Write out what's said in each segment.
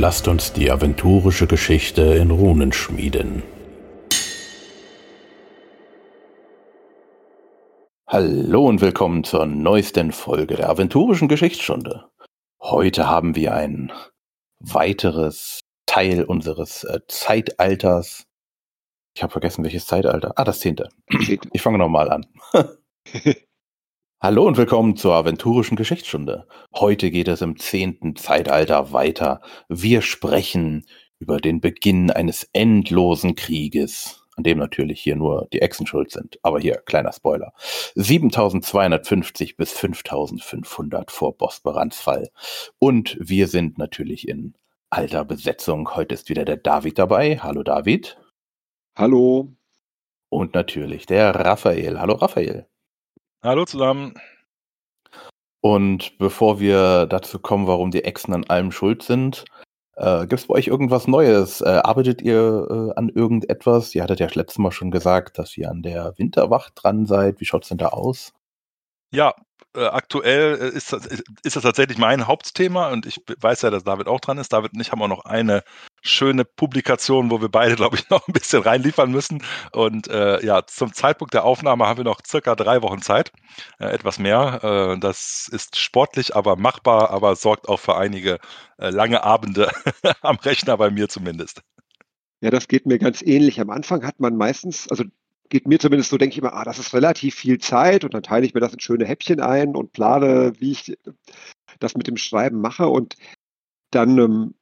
lasst uns die aventurische Geschichte in Runen schmieden. Hallo und willkommen zur neuesten Folge der aventurischen Geschichtsstunde. Heute haben wir ein weiteres Teil unseres äh, Zeitalters. Ich habe vergessen, welches Zeitalter. Ah, das zehnte. Ich fange nochmal an. Hallo und willkommen zur aventurischen Geschichtsstunde. Heute geht es im zehnten Zeitalter weiter. Wir sprechen über den Beginn eines endlosen Krieges, an dem natürlich hier nur die Echsen schuld sind. Aber hier, kleiner Spoiler. 7250 bis 5500 vor Bosporans Fall. Und wir sind natürlich in alter Besetzung. Heute ist wieder der David dabei. Hallo David. Hallo. Und natürlich der Raphael. Hallo Raphael. Hallo zusammen. Und bevor wir dazu kommen, warum die Echsen an allem schuld sind, äh, gibt es bei euch irgendwas Neues? Äh, arbeitet ihr äh, an irgendetwas? Ihr hattet ja das letzte Mal schon gesagt, dass ihr an der Winterwacht dran seid. Wie schaut es denn da aus? Ja, äh, aktuell äh, ist das, ist das tatsächlich mein Hauptthema und ich weiß ja, dass David auch dran ist. David und ich haben auch noch eine schöne Publikation, wo wir beide, glaube ich, noch ein bisschen reinliefern müssen. Und äh, ja, zum Zeitpunkt der Aufnahme haben wir noch circa drei Wochen Zeit, äh, etwas mehr. Äh, das ist sportlich, aber machbar, aber sorgt auch für einige äh, lange Abende am Rechner bei mir zumindest. Ja, das geht mir ganz ähnlich. Am Anfang hat man meistens, also geht mir zumindest so, denke ich immer, ah, das ist relativ viel Zeit und dann teile ich mir das in schöne Häppchen ein und plane, wie ich das mit dem Schreiben mache und dann ähm,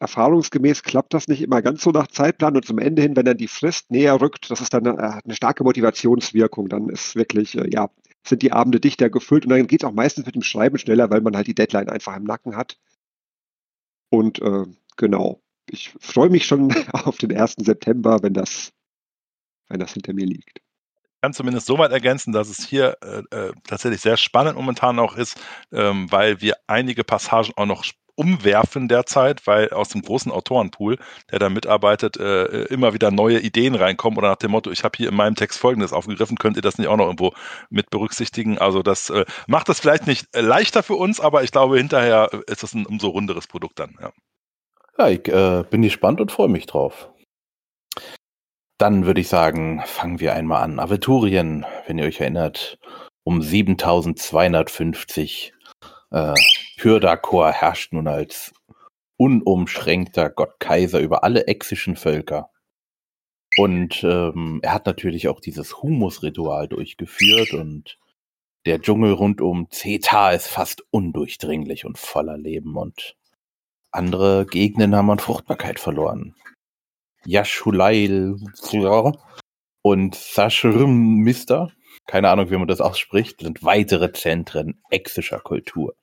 erfahrungsgemäß klappt das nicht immer ganz so nach Zeitplan und zum Ende hin, wenn dann die Frist näher rückt, das ist dann eine, äh, eine starke Motivationswirkung. Dann ist wirklich, äh, ja, sind die Abende dichter gefüllt und dann geht es auch meistens mit dem Schreiben schneller, weil man halt die Deadline einfach im Nacken hat. Und äh, genau, ich freue mich schon auf den 1. September, wenn das wenn das hinter mir liegt. Ich kann zumindest so weit ergänzen, dass es hier äh, äh, tatsächlich sehr spannend momentan auch ist, ähm, weil wir einige Passagen auch noch umwerfen derzeit, weil aus dem großen Autorenpool, der da mitarbeitet, äh, immer wieder neue Ideen reinkommen oder nach dem Motto, ich habe hier in meinem Text Folgendes aufgegriffen, könnt ihr das nicht auch noch irgendwo mit berücksichtigen? Also das äh, macht das vielleicht nicht leichter für uns, aber ich glaube, hinterher ist es ein umso runderes Produkt dann. Ja, ja ich äh, bin gespannt und freue mich drauf. Dann würde ich sagen, fangen wir einmal an. Aventurien, wenn ihr euch erinnert, um 7250. Äh, Pyrdakor herrscht nun als unumschränkter Gott Kaiser über alle exischen Völker. Und ähm, er hat natürlich auch dieses Humusritual durchgeführt und der Dschungel rund um Zeta ist fast undurchdringlich und voller Leben und andere Gegenden haben an Fruchtbarkeit verloren. Yashulail und Sashrim keine Ahnung, wie man das ausspricht, sind weitere Zentren exischer Kultur.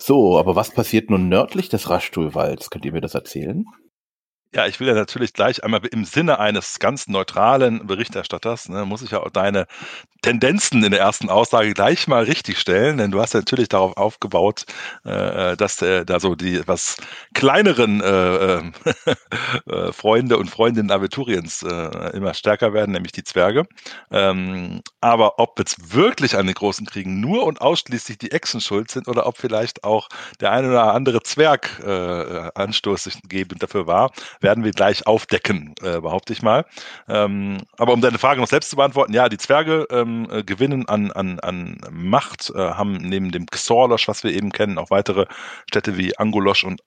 So, aber was passiert nun nördlich des Raschstuhlwalds? Könnt ihr mir das erzählen? Ja, ich will ja natürlich gleich einmal im Sinne eines ganz neutralen Berichterstatters, ne, muss ich ja auch deine Tendenzen in der ersten Aussage gleich mal richtig stellen, denn du hast ja natürlich darauf aufgebaut, äh, dass äh, da so die etwas kleineren äh, äh, Freunde und Freundinnen Aventuriens äh, immer stärker werden, nämlich die Zwerge. Ähm, aber ob jetzt wirklich an den großen Kriegen nur und ausschließlich die Echsen schuld sind oder ob vielleicht auch der eine oder andere Zwerg äh, anstoßgebend dafür war, werden wir gleich aufdecken, äh, behaupte ich mal. Ähm, aber um deine Frage noch selbst zu beantworten, ja, die Zwerge ähm, äh, gewinnen an, an, an Macht, äh, haben neben dem Xorlosch, was wir eben kennen, auch weitere Städte wie Angolosch und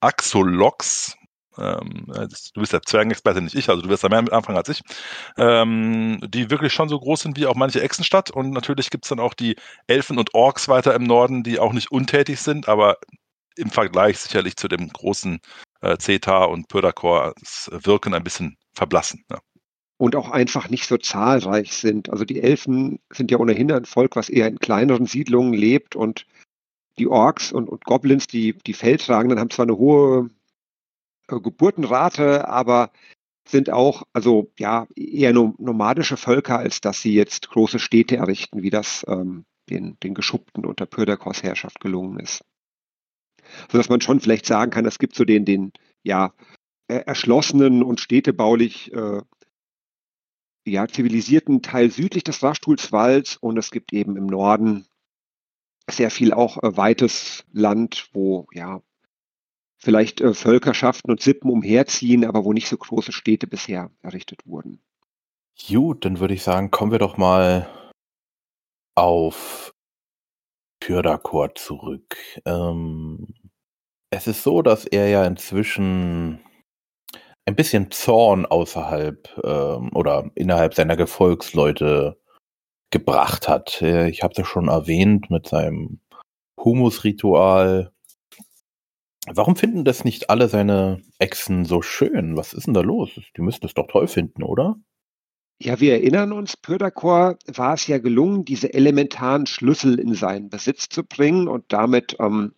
Axolox, ähm, äh, du bist der Zwergenexperte, nicht ich, also du wirst da mehr mit anfangen als ich, ähm, die wirklich schon so groß sind wie auch manche Echsenstadt. Und natürlich gibt es dann auch die Elfen und Orks weiter im Norden, die auch nicht untätig sind, aber im Vergleich sicherlich zu dem großen äh, Zeta und Pyrdakor wirken ein bisschen verblassen. Ja. Und auch einfach nicht so zahlreich sind. Also die Elfen sind ja ohnehin ein Volk, was eher in kleineren Siedlungen lebt und die Orks und, und Goblins, die, die Feldtragenden, haben zwar eine hohe äh, Geburtenrate, aber sind auch, also ja, eher nomadische Völker, als dass sie jetzt große Städte errichten, wie das ähm, den, den Geschuppten unter Pyrdakors Herrschaft gelungen ist sodass man schon vielleicht sagen kann, es gibt so den, den ja, erschlossenen und städtebaulich äh, ja, zivilisierten Teil südlich des Raschstuhlswalds und es gibt eben im Norden sehr viel auch äh, weites Land, wo ja vielleicht äh, Völkerschaften und Sippen umherziehen, aber wo nicht so große Städte bisher errichtet wurden. Gut, dann würde ich sagen, kommen wir doch mal auf Pyrdakor zurück. Ähm, es ist so, dass er ja inzwischen ein bisschen Zorn außerhalb ähm, oder innerhalb seiner Gefolgsleute gebracht hat. Äh, ich habe das schon erwähnt mit seinem Humusritual. Warum finden das nicht alle seine Echsen so schön? Was ist denn da los? Die müssten es doch toll finden, oder? Ja, wir erinnern uns, Pördakor war es ja gelungen, diese elementaren Schlüssel in seinen Besitz zu bringen und damit ähm,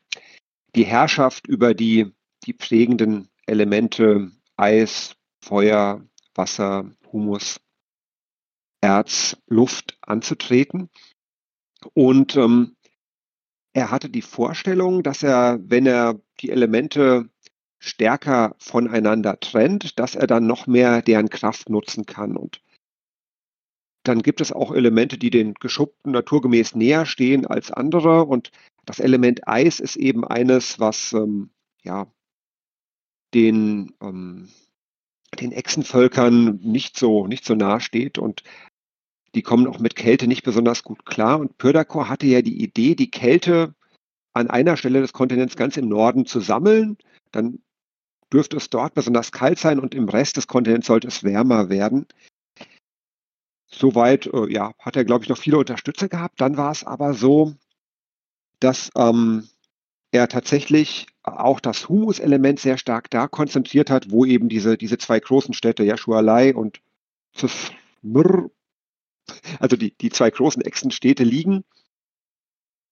die Herrschaft über die, die prägenden Elemente Eis, Feuer, Wasser, Humus, Erz, Luft anzutreten. Und ähm, er hatte die Vorstellung, dass er, wenn er die Elemente stärker voneinander trennt, dass er dann noch mehr deren Kraft nutzen kann. Und dann gibt es auch Elemente, die den Geschuppten naturgemäß näher stehen als andere. Und das Element Eis ist eben eines, was ähm, ja, den, ähm, den Echsenvölkern nicht so, nicht so nahe steht. Und die kommen auch mit Kälte nicht besonders gut klar. Und Pyrdakor hatte ja die Idee, die Kälte an einer Stelle des Kontinents ganz im Norden zu sammeln. Dann dürfte es dort besonders kalt sein und im Rest des Kontinents sollte es wärmer werden. Soweit äh, ja, hat er, glaube ich, noch viele Unterstützer gehabt. Dann war es aber so, dass ähm, er tatsächlich auch das Humus-Element sehr stark da konzentriert hat, wo eben diese, diese zwei großen Städte, Yashualai und Zfmr, also die, die zwei großen Echsenstädte liegen.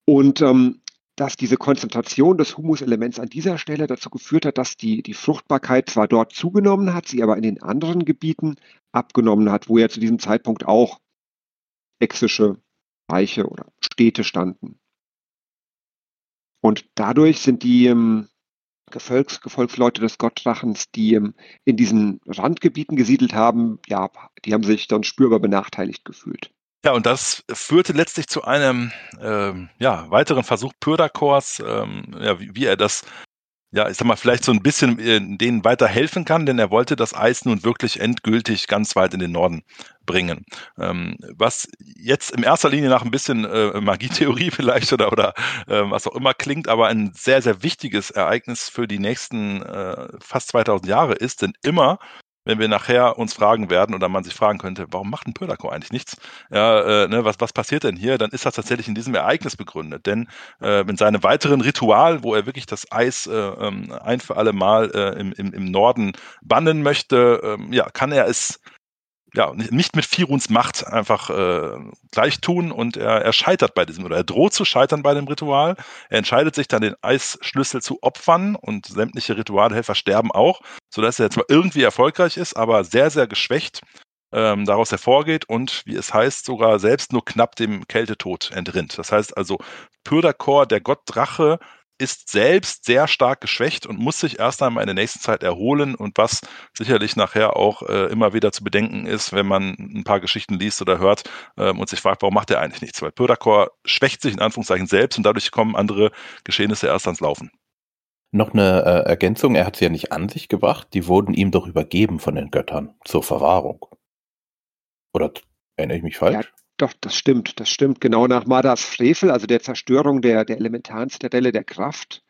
Und ähm, dass diese Konzentration des Humuselements an dieser Stelle dazu geführt hat, dass die, die Fruchtbarkeit zwar dort zugenommen hat, sie aber in den anderen Gebieten abgenommen hat, wo ja zu diesem Zeitpunkt auch exische Reiche oder Städte standen. Und dadurch sind die ähm, Gefolgs Gefolgsleute des Gottdrachens, die ähm, in diesen Randgebieten gesiedelt haben, ja, die haben sich dann spürbar benachteiligt gefühlt. Ja, und das führte letztlich zu einem ähm, ja, weiteren Versuch Pyrdakors, ähm, ja, wie, wie, er das ja, ich sag mal, vielleicht so ein bisschen äh, denen weiter helfen kann, denn er wollte das Eis nun wirklich endgültig ganz weit in den Norden bringen. Ähm, was jetzt in erster Linie nach ein bisschen äh, Magietheorie vielleicht oder, oder äh, was auch immer klingt, aber ein sehr, sehr wichtiges Ereignis für die nächsten äh, fast 2000 Jahre ist, denn immer wenn wir nachher uns fragen werden oder man sich fragen könnte, warum macht ein Pöderko eigentlich nichts? Ja, äh, ne, was, was passiert denn hier? Dann ist das tatsächlich in diesem Ereignis begründet. Denn äh, in seinem weiteren Ritual, wo er wirklich das Eis äh, ähm, ein für alle Mal äh, im, im, im Norden bannen möchte, ähm, ja, kann er es ja, nicht mit Firuns Macht einfach äh, gleich tun und er, er scheitert bei diesem, oder er droht zu scheitern bei dem Ritual. Er entscheidet sich dann, den Eisschlüssel zu opfern und sämtliche Ritualhelfer sterben auch, sodass er mal irgendwie erfolgreich ist, aber sehr, sehr geschwächt ähm, daraus hervorgeht und, wie es heißt, sogar selbst nur knapp dem Kältetod entrinnt. Das heißt also, Pyrdakor, der Gott Drache, ist selbst sehr stark geschwächt und muss sich erst einmal in der nächsten Zeit erholen und was sicherlich nachher auch äh, immer wieder zu bedenken ist, wenn man ein paar Geschichten liest oder hört äh, und sich fragt, warum macht er eigentlich nichts? Weil Pödakor schwächt sich in Anführungszeichen selbst und dadurch kommen andere Geschehnisse erst ans Laufen. Noch eine äh, Ergänzung, er hat sie ja nicht an sich gebracht, die wurden ihm doch übergeben von den Göttern zur Verwahrung. Oder erinnere ich mich falsch? Ja, doch, das stimmt, das stimmt. Genau nach Madas Frevel, also der Zerstörung der, der elementaren Zitadelle der Kraft,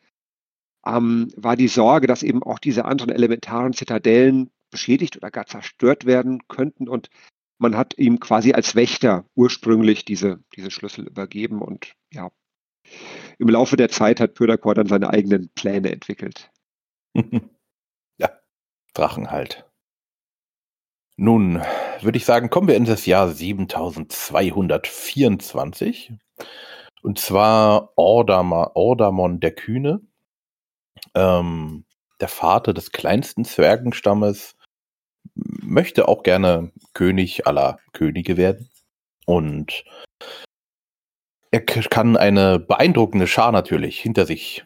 ähm, war die Sorge, dass eben auch diese anderen elementaren Zitadellen beschädigt oder gar zerstört werden könnten. Und man hat ihm quasi als Wächter ursprünglich diese, diese Schlüssel übergeben. Und ja, im Laufe der Zeit hat Pöderkor dann seine eigenen Pläne entwickelt. ja, Drachen halt. Nun, würde ich sagen, kommen wir in das Jahr 7224. Und zwar Ordamon der Kühne, ähm, der Vater des kleinsten Zwergenstammes, möchte auch gerne König aller Könige werden. Und er kann eine beeindruckende Schar natürlich hinter sich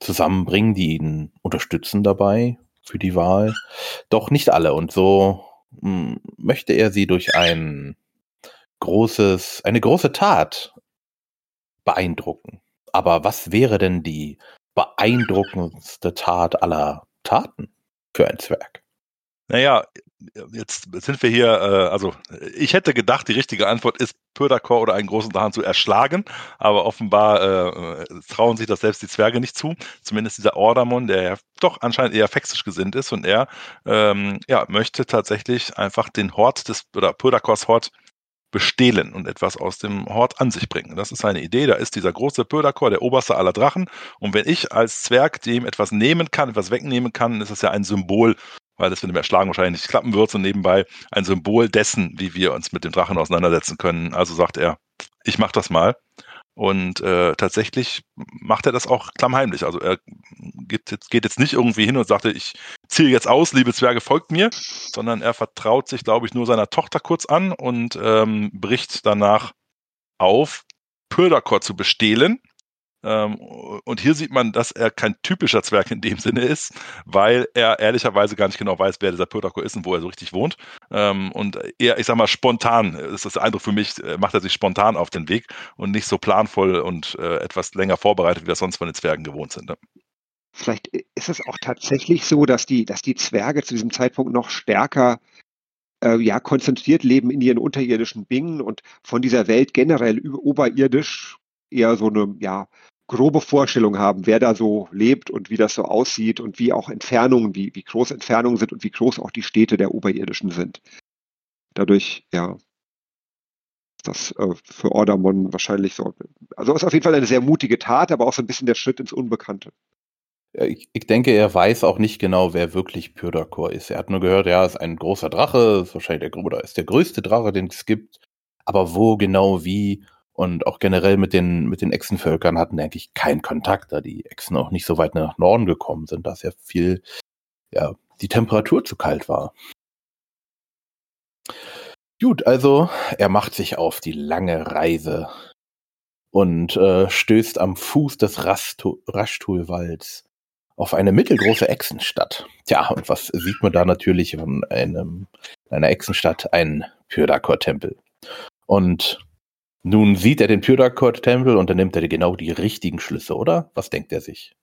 zusammenbringen, die ihn unterstützen dabei für die Wahl. Doch nicht alle. Und so möchte er sie durch ein großes, eine große Tat beeindrucken. Aber was wäre denn die beeindruckendste Tat aller Taten für ein Zwerg? Naja, jetzt sind wir hier, äh, also ich hätte gedacht, die richtige Antwort ist, Pördakor oder einen großen Drachen zu erschlagen, aber offenbar äh, trauen sich das selbst die Zwerge nicht zu. Zumindest dieser Ordamon, der ja doch anscheinend eher fexisch gesinnt ist und er ähm, ja, möchte tatsächlich einfach den Hort des, oder Pördakors Hort bestehlen und etwas aus dem Hort an sich bringen. Das ist seine Idee. Da ist dieser große Pödakor, der oberste aller Drachen. Und wenn ich als Zwerg dem etwas nehmen kann, etwas wegnehmen kann, ist es ja ein Symbol weil das mit dem Erschlagen wahrscheinlich nicht klappen wird, und nebenbei ein Symbol dessen, wie wir uns mit dem Drachen auseinandersetzen können. Also sagt er, ich mach das mal. Und äh, tatsächlich macht er das auch klammheimlich. Also er geht jetzt, geht jetzt nicht irgendwie hin und sagt, ich ziehe jetzt aus, liebe Zwerge, folgt mir, sondern er vertraut sich, glaube ich, nur seiner Tochter kurz an und ähm, bricht danach auf, Pördakor zu bestehlen und hier sieht man, dass er kein typischer Zwerg in dem Sinne ist, weil er ehrlicherweise gar nicht genau weiß, wer dieser Pötako ist und wo er so richtig wohnt. Ähm, und eher, ich sag mal, spontan, das ist der Eindruck für mich, äh, macht er sich spontan auf den Weg und nicht so planvoll und äh, etwas länger vorbereitet, wie wir sonst von den Zwergen gewohnt sind. Ne? Vielleicht ist es auch tatsächlich so, dass die, dass die Zwerge zu diesem Zeitpunkt noch stärker äh, ja, konzentriert leben in ihren unterirdischen Bingen und von dieser Welt generell oberirdisch eher so eine ja, grobe Vorstellung haben, wer da so lebt und wie das so aussieht und wie auch Entfernungen, wie, wie groß Entfernungen sind und wie groß auch die Städte der Oberirdischen sind. Dadurch, ja, ist das äh, für Ordamon wahrscheinlich so. Also ist auf jeden Fall eine sehr mutige Tat, aber auch so ein bisschen der Schritt ins Unbekannte. Ich, ich denke, er weiß auch nicht genau, wer wirklich Pyrdakor ist. Er hat nur gehört, ja, ist ein großer Drache, ist wahrscheinlich der, oder ist der größte Drache, den es gibt. Aber wo genau, wie und auch generell mit den, mit den Echsenvölkern hatten eigentlich keinen Kontakt, da die Echsen auch nicht so weit nach Norden gekommen sind, dass ja viel, ja, die Temperatur zu kalt war. Gut, also er macht sich auf die lange Reise und äh, stößt am Fuß des Raschtulwalds auf eine mittelgroße Echsenstadt. Tja, und was sieht man da natürlich von einem, einer Echsenstadt? Ein Pyrdakor-Tempel. Und nun sieht er den Pyrakot-Tempel und dann nimmt er genau die richtigen Schlüsse, oder? Was denkt er sich?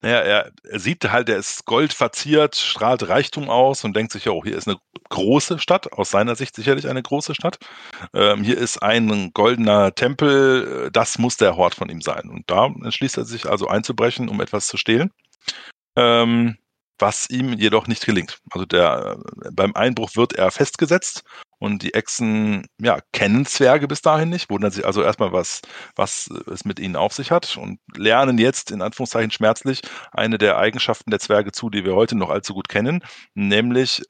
Naja, er, sieht halt, er ist gold verziert, strahlt Reichtum aus und denkt sich, oh, hier ist eine große Stadt, aus seiner Sicht sicherlich eine große Stadt. Ähm, hier ist ein goldener Tempel, das muss der Hort von ihm sein. Und da entschließt er sich also einzubrechen, um etwas zu stehlen. Ähm, was ihm jedoch nicht gelingt. Also der, beim Einbruch wird er festgesetzt und die Echsen, ja, kennen Zwerge bis dahin nicht, wundern sich also erstmal, was, was es mit ihnen auf sich hat und lernen jetzt, in Anführungszeichen schmerzlich, eine der Eigenschaften der Zwerge zu, die wir heute noch allzu gut kennen, nämlich,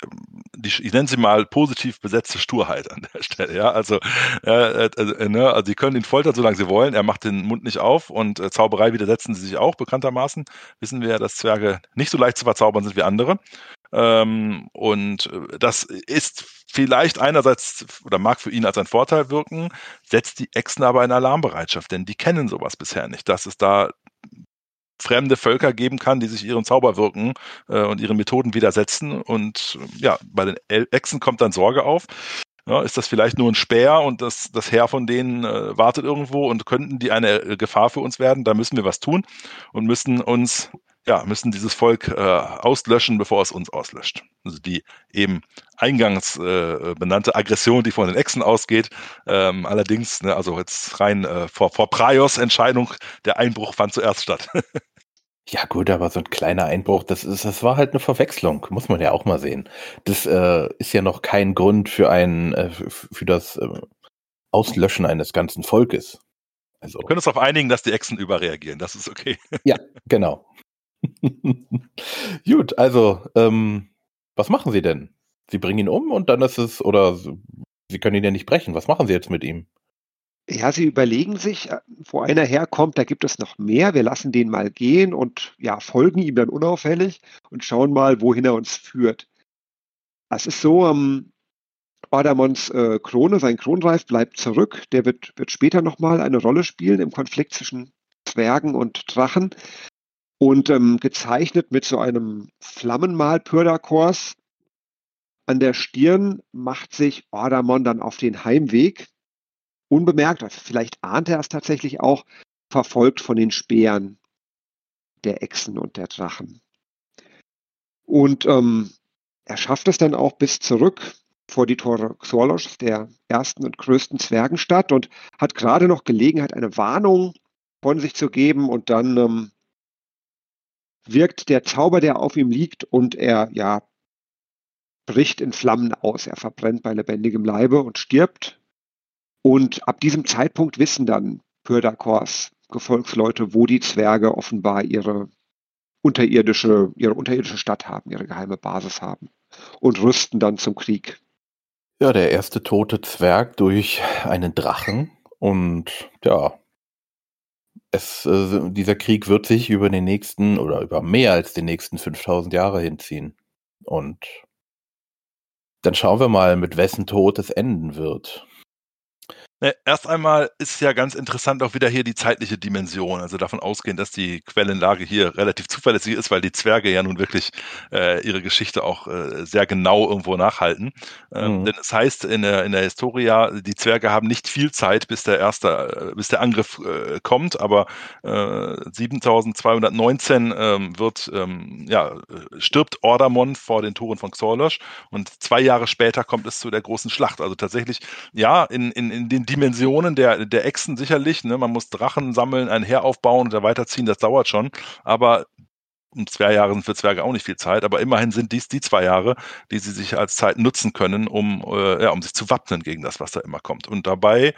die, ich nenne sie mal positiv besetzte Sturheit an der Stelle, ja, also, äh, äh, ne, also die können ihn foltern, solange sie wollen, er macht den Mund nicht auf und äh, Zauberei widersetzen sie sich auch, bekanntermaßen, wissen wir, dass Zwerge nicht so leicht zu verzaubern sind wie andere ähm, und äh, das ist vielleicht einerseits oder mag für ihn als ein Vorteil wirken, setzt die Echsen aber in Alarmbereitschaft, denn die kennen sowas bisher nicht, dass es da fremde Völker geben kann, die sich ihren Zauberwirken äh, und ihren Methoden widersetzen. Und ja, bei den Echsen kommt dann Sorge auf. Ja, ist das vielleicht nur ein Speer und das, das Heer von denen äh, wartet irgendwo und könnten die eine äh, Gefahr für uns werden? Da müssen wir was tun und müssen uns ja, müssen dieses Volk äh, auslöschen, bevor es uns auslöscht. Also die eben eingangs äh, benannte Aggression, die von den Echsen ausgeht. Ähm, allerdings, ne, also jetzt rein äh, vor, vor Praios Entscheidung, der Einbruch fand zuerst statt. Ja gut, aber so ein kleiner Einbruch, das ist, das war halt eine Verwechslung, muss man ja auch mal sehen. Das äh, ist ja noch kein Grund für ein, äh, für das äh, Auslöschen eines ganzen Volkes. Also, Wir können uns darauf einigen, dass die Echsen überreagieren, das ist okay. Ja, genau. Gut, also, ähm, was machen Sie denn? Sie bringen ihn um und dann ist es, oder Sie können ihn ja nicht brechen. Was machen Sie jetzt mit ihm? Ja, sie überlegen sich, äh, wo einer herkommt, da gibt es noch mehr. Wir lassen den mal gehen und ja, folgen ihm dann unauffällig und schauen mal, wohin er uns führt. Es ist so, ähm, Adamons äh, Krone, sein Kronreif bleibt zurück. Der wird, wird später nochmal eine Rolle spielen im Konflikt zwischen Zwergen und Drachen und ähm, gezeichnet mit so einem Flammenmal. An der Stirn macht sich Ordamon dann auf den Heimweg. Unbemerkt, also vielleicht ahnt er es tatsächlich auch, verfolgt von den Speeren. der Echsen und der Drachen. Und ähm, er schafft es dann auch bis zurück vor die Tore Xorlosch, der ersten und größten Zwergenstadt, und hat gerade noch Gelegenheit, eine Warnung von sich zu geben. Und dann ähm, wirkt der Zauber, der auf ihm liegt, und er ja bricht in Flammen aus. Er verbrennt bei lebendigem Leibe und stirbt. Und ab diesem Zeitpunkt wissen dann Pyrdakors Gefolgsleute, wo die Zwerge offenbar ihre unterirdische, ihre unterirdische Stadt haben, ihre geheime Basis haben und rüsten dann zum Krieg. Ja, der erste tote Zwerg durch einen Drachen und ja, es, äh, dieser Krieg wird sich über den nächsten oder über mehr als die nächsten 5000 Jahre hinziehen. Und dann schauen wir mal, mit wessen Tod es enden wird. Erst einmal ist ja ganz interessant auch wieder hier die zeitliche Dimension. Also davon ausgehen, dass die Quellenlage hier relativ zuverlässig ist, weil die Zwerge ja nun wirklich äh, ihre Geschichte auch äh, sehr genau irgendwo nachhalten. Ähm, mhm. Denn es heißt in der, in der Historia, die Zwerge haben nicht viel Zeit, bis der erste, äh, bis der Angriff äh, kommt, aber 7219 ähm, wird, ähm, ja, stirbt Ordamon vor den Toren von Xorlosch und zwei Jahre später kommt es zu der großen Schlacht. Also tatsächlich, ja, in, in, in den Dimensionen der, der Echsen sicherlich. Ne? Man muss Drachen sammeln, ein Heer aufbauen und da weiterziehen, das dauert schon. Aber um zwei Jahre sind für Zwerge auch nicht viel Zeit, aber immerhin sind dies die zwei Jahre, die sie sich als Zeit nutzen können, um, äh, ja, um sich zu wappnen gegen das, was da immer kommt. Und dabei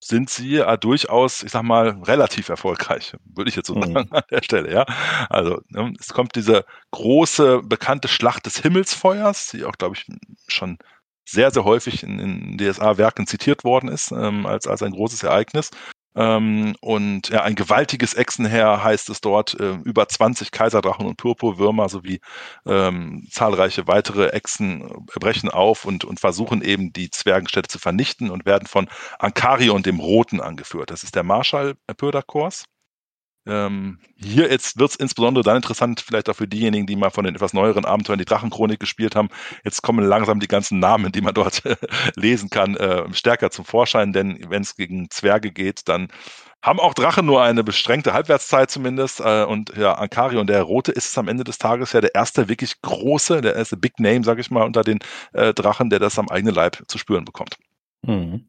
sind sie ja durchaus, ich sag mal, relativ erfolgreich, würde ich jetzt so mhm. sagen an der Stelle, ja. Also ne, es kommt diese große, bekannte Schlacht des Himmelsfeuers, die auch, glaube ich, schon sehr, sehr häufig in, in DSA-Werken zitiert worden ist, ähm, als, als ein großes Ereignis. Ähm, und ja, ein gewaltiges Echsenheer heißt es dort, äh, über 20 Kaiserdrachen und Purpurwürmer sowie ähm, zahlreiche weitere Echsen brechen auf und, und versuchen eben die Zwergenstädte zu vernichten und werden von Ankarion dem Roten angeführt. Das ist der Marschall Pördakors. Ähm, hier wird es insbesondere dann interessant, vielleicht auch für diejenigen, die mal von den etwas neueren Abenteuern die Drachenchronik gespielt haben. Jetzt kommen langsam die ganzen Namen, die man dort lesen kann, äh, stärker zum Vorschein, denn wenn es gegen Zwerge geht, dann haben auch Drachen nur eine beschränkte Halbwertszeit zumindest. Äh, und ja, Ankarion, der Rote, ist am Ende des Tages ja der erste wirklich große, der erste Big Name, sag ich mal, unter den äh, Drachen, der das am eigenen Leib zu spüren bekommt. Mhm.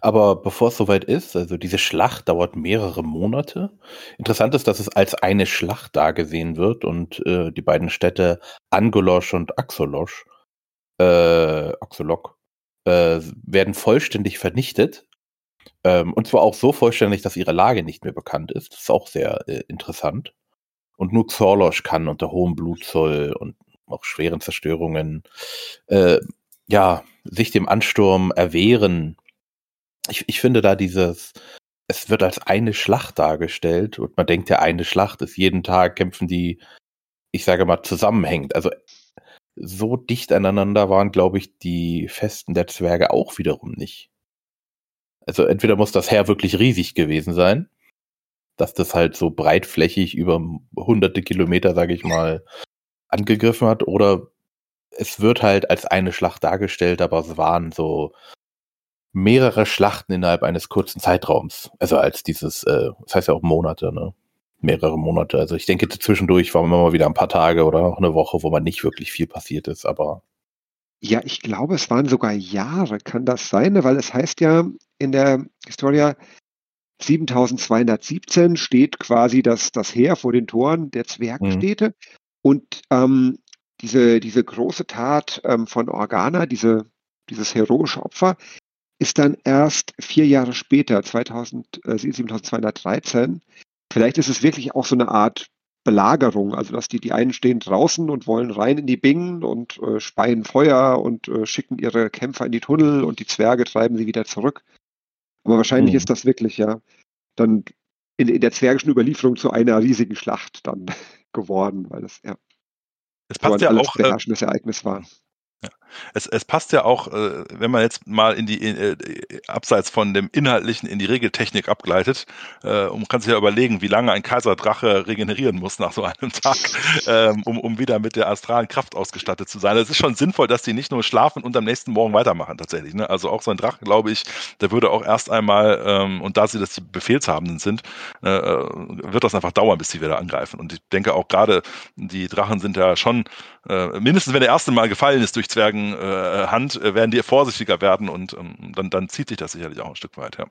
Aber bevor es soweit ist, also diese Schlacht dauert mehrere Monate. Interessant ist, dass es als eine Schlacht dargesehen wird und äh, die beiden Städte Angolosch und Axolosch, äh, Axolok, äh, werden vollständig vernichtet. Ähm, und zwar auch so vollständig, dass ihre Lage nicht mehr bekannt ist. Das ist auch sehr äh, interessant. Und nur Xorlosch kann unter hohem Blutzoll und auch schweren Zerstörungen äh, ja, sich dem Ansturm erwehren ich, ich finde da dieses, es wird als eine Schlacht dargestellt und man denkt ja, eine Schlacht ist jeden Tag kämpfen die, ich sage mal, zusammenhängend. Also so dicht aneinander waren, glaube ich, die Festen der Zwerge auch wiederum nicht. Also entweder muss das Heer wirklich riesig gewesen sein, dass das halt so breitflächig über hunderte Kilometer, sage ich mal, angegriffen hat, oder es wird halt als eine Schlacht dargestellt, aber es waren so mehrere Schlachten innerhalb eines kurzen Zeitraums. Also als dieses, äh, das heißt ja auch Monate, ne? Mehrere Monate. Also ich denke, zwischendurch waren immer mal wieder ein paar Tage oder auch eine Woche, wo man nicht wirklich viel passiert ist, aber. Ja, ich glaube, es waren sogar Jahre, kann das sein? Weil es heißt ja in der Historia, 7217 steht quasi das, das Heer vor den Toren der Zwergstädte. Mhm. Und ähm, diese, diese große Tat ähm, von Organa, diese, dieses heroische Opfer, ist dann erst vier Jahre später, 2000, äh, 7213. Vielleicht ist es wirklich auch so eine Art Belagerung, also dass die, die einen stehen draußen und wollen rein in die Bingen und äh, speien Feuer und äh, schicken ihre Kämpfer in die Tunnel und die Zwerge treiben sie wieder zurück. Aber wahrscheinlich mhm. ist das wirklich ja dann in, in der zwergischen Überlieferung zu einer riesigen Schlacht dann geworden, weil das ja es passt ja auch äh, beherrschendes Ereignis war. Es, es passt ja auch, äh, wenn man jetzt mal in die äh, abseits von dem Inhaltlichen in die Regeltechnik abgleitet, äh, und man kann sich ja überlegen, wie lange ein Kaiserdrache regenerieren muss nach so einem Tag, ähm, um, um wieder mit der astralen Kraft ausgestattet zu sein. Es ist schon sinnvoll, dass die nicht nur schlafen und am nächsten Morgen weitermachen tatsächlich. Ne? Also auch so ein Drache, glaube ich, der würde auch erst einmal, ähm, und da sie das die Befehlshabenden sind, äh, äh, wird das einfach dauern, bis sie wieder angreifen. Und ich denke auch gerade, die Drachen sind ja schon, äh, mindestens wenn der erste Mal gefallen ist durch Zwergenhand, äh, werden die vorsichtiger werden und ähm, dann, dann zieht sich das sicherlich auch ein Stück weit, ja.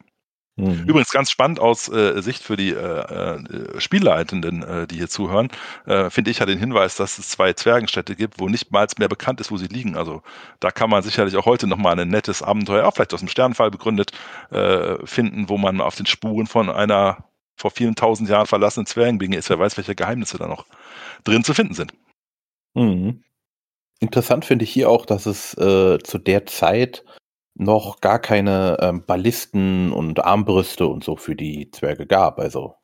Mhm. Übrigens ganz spannend aus äh, Sicht für die äh, äh, Spielleitenden, äh, die hier zuhören, äh, finde ich ja den Hinweis, dass es zwei Zwergenstädte gibt, wo nicht mal mehr bekannt ist, wo sie liegen. Also da kann man sicherlich auch heute nochmal ein nettes Abenteuer, auch vielleicht aus dem Sternfall begründet, äh, finden, wo man auf den Spuren von einer vor vielen tausend Jahren verlassenen Zwergenbinge ist. Wer weiß, welche Geheimnisse da noch drin zu finden sind. Mhm. Interessant finde ich hier auch, dass es äh, zu der Zeit noch gar keine ähm, Ballisten und Armbrüste und so für die Zwerge gab. Also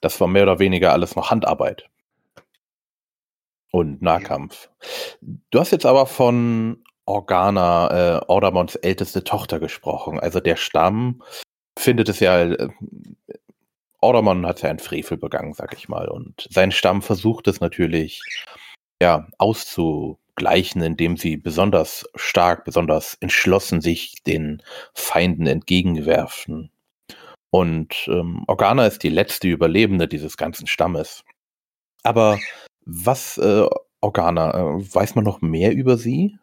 das war mehr oder weniger alles noch Handarbeit und Nahkampf. Ja. Du hast jetzt aber von Organa, äh, Ordamons älteste Tochter gesprochen. Also der Stamm findet es ja, äh, Ordamon hat ja einen Frevel begangen, sag ich mal. Und sein Stamm versucht es natürlich, ja, auszu, gleichen, indem sie besonders stark, besonders entschlossen sich den Feinden entgegenwerfen. Und ähm, Organa ist die letzte Überlebende dieses ganzen Stammes. Aber was, äh, Organa, äh, weiß man noch mehr über sie?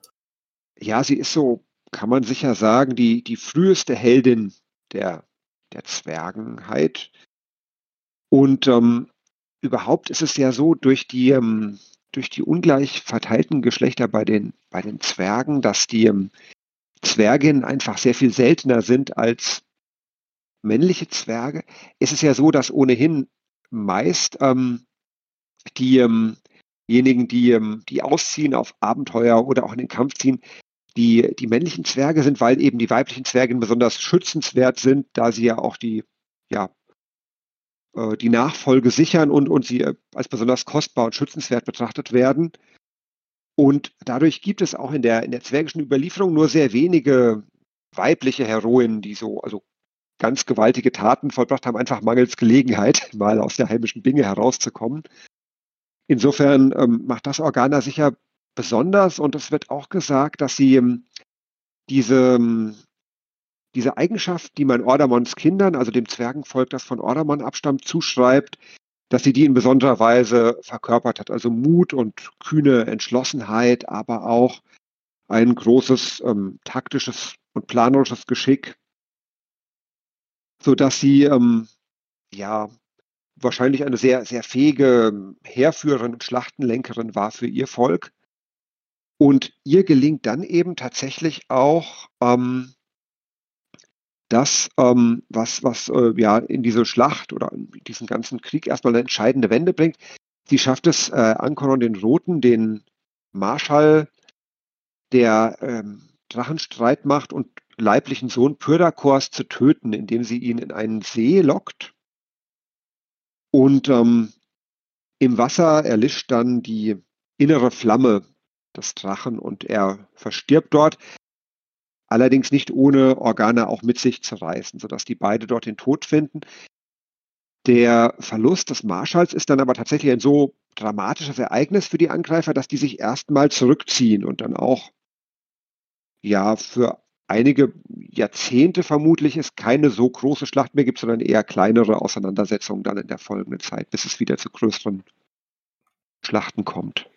Ja, sie ist so, kann man sicher sagen, die, die früheste Heldin der, der Zwergenheit. Und ähm, überhaupt ist es ja so, durch die, ähm, durch die ungleich verteilten Geschlechter bei den, bei den Zwergen, dass die ähm, Zwerginnen einfach sehr viel seltener sind als männliche Zwerge, ist es ja so, dass ohnehin meist ähm, diejenigen, ähm die, ähm, die ausziehen auf Abenteuer oder auch in den Kampf ziehen, die, die männlichen Zwerge sind, weil eben die weiblichen Zwerginnen besonders schützenswert sind, da sie ja auch die ja, äh, die Nachfolge sichern und, und sie äh, als besonders kostbar und schützenswert betrachtet werden. Und dadurch gibt es auch in der, in der zwergischen Überlieferung nur sehr wenige weibliche Heroinnen, die so, also ganz gewaltige Taten vollbracht haben, einfach mangels Gelegenheit, mal aus der heimischen Binge herauszukommen. Insofern ähm, macht das Organa sicher besonders und es wird auch gesagt, dass sie ähm, diese, ähm, diese Eigenschaft, die man Ordamons Kindern, also dem Zwergenvolk, das von Ordamon abstammt, zuschreibt, dass sie die in besonderer Weise verkörpert hat. Also Mut und kühne Entschlossenheit, aber auch ein großes ähm, taktisches und planerisches Geschick, sodass sie ähm, ja wahrscheinlich eine sehr, sehr fähige ähm, Heerführerin und Schlachtenlenkerin war für ihr Volk. Und ihr gelingt dann eben tatsächlich auch ähm, das, ähm, was, was äh, ja in diese Schlacht oder in diesen ganzen Krieg erstmal eine entscheidende Wende bringt. Sie schafft es, äh, Ankoron den Roten, den Marschall der ähm, Drachenstreit und leiblichen Sohn Pyrdakors zu töten, indem sie ihn in einen See lockt. Und ähm, im Wasser erlischt dann die innere Flamme des Drachen und er verstirbt dort allerdings nicht ohne Organe auch mit sich zu reißen, sodass die beide dort den Tod finden. Der Verlust des Marschalls ist dann aber tatsächlich ein so dramatisches Ereignis für die Angreifer, dass die sich erstmal zurückziehen und dann auch ja für einige Jahrzehnte vermutlich es keine so große Schlacht mehr gibt, sondern eher kleinere Auseinandersetzungen dann in der folgenden Zeit, bis es wieder zu größeren Schlachten kommt.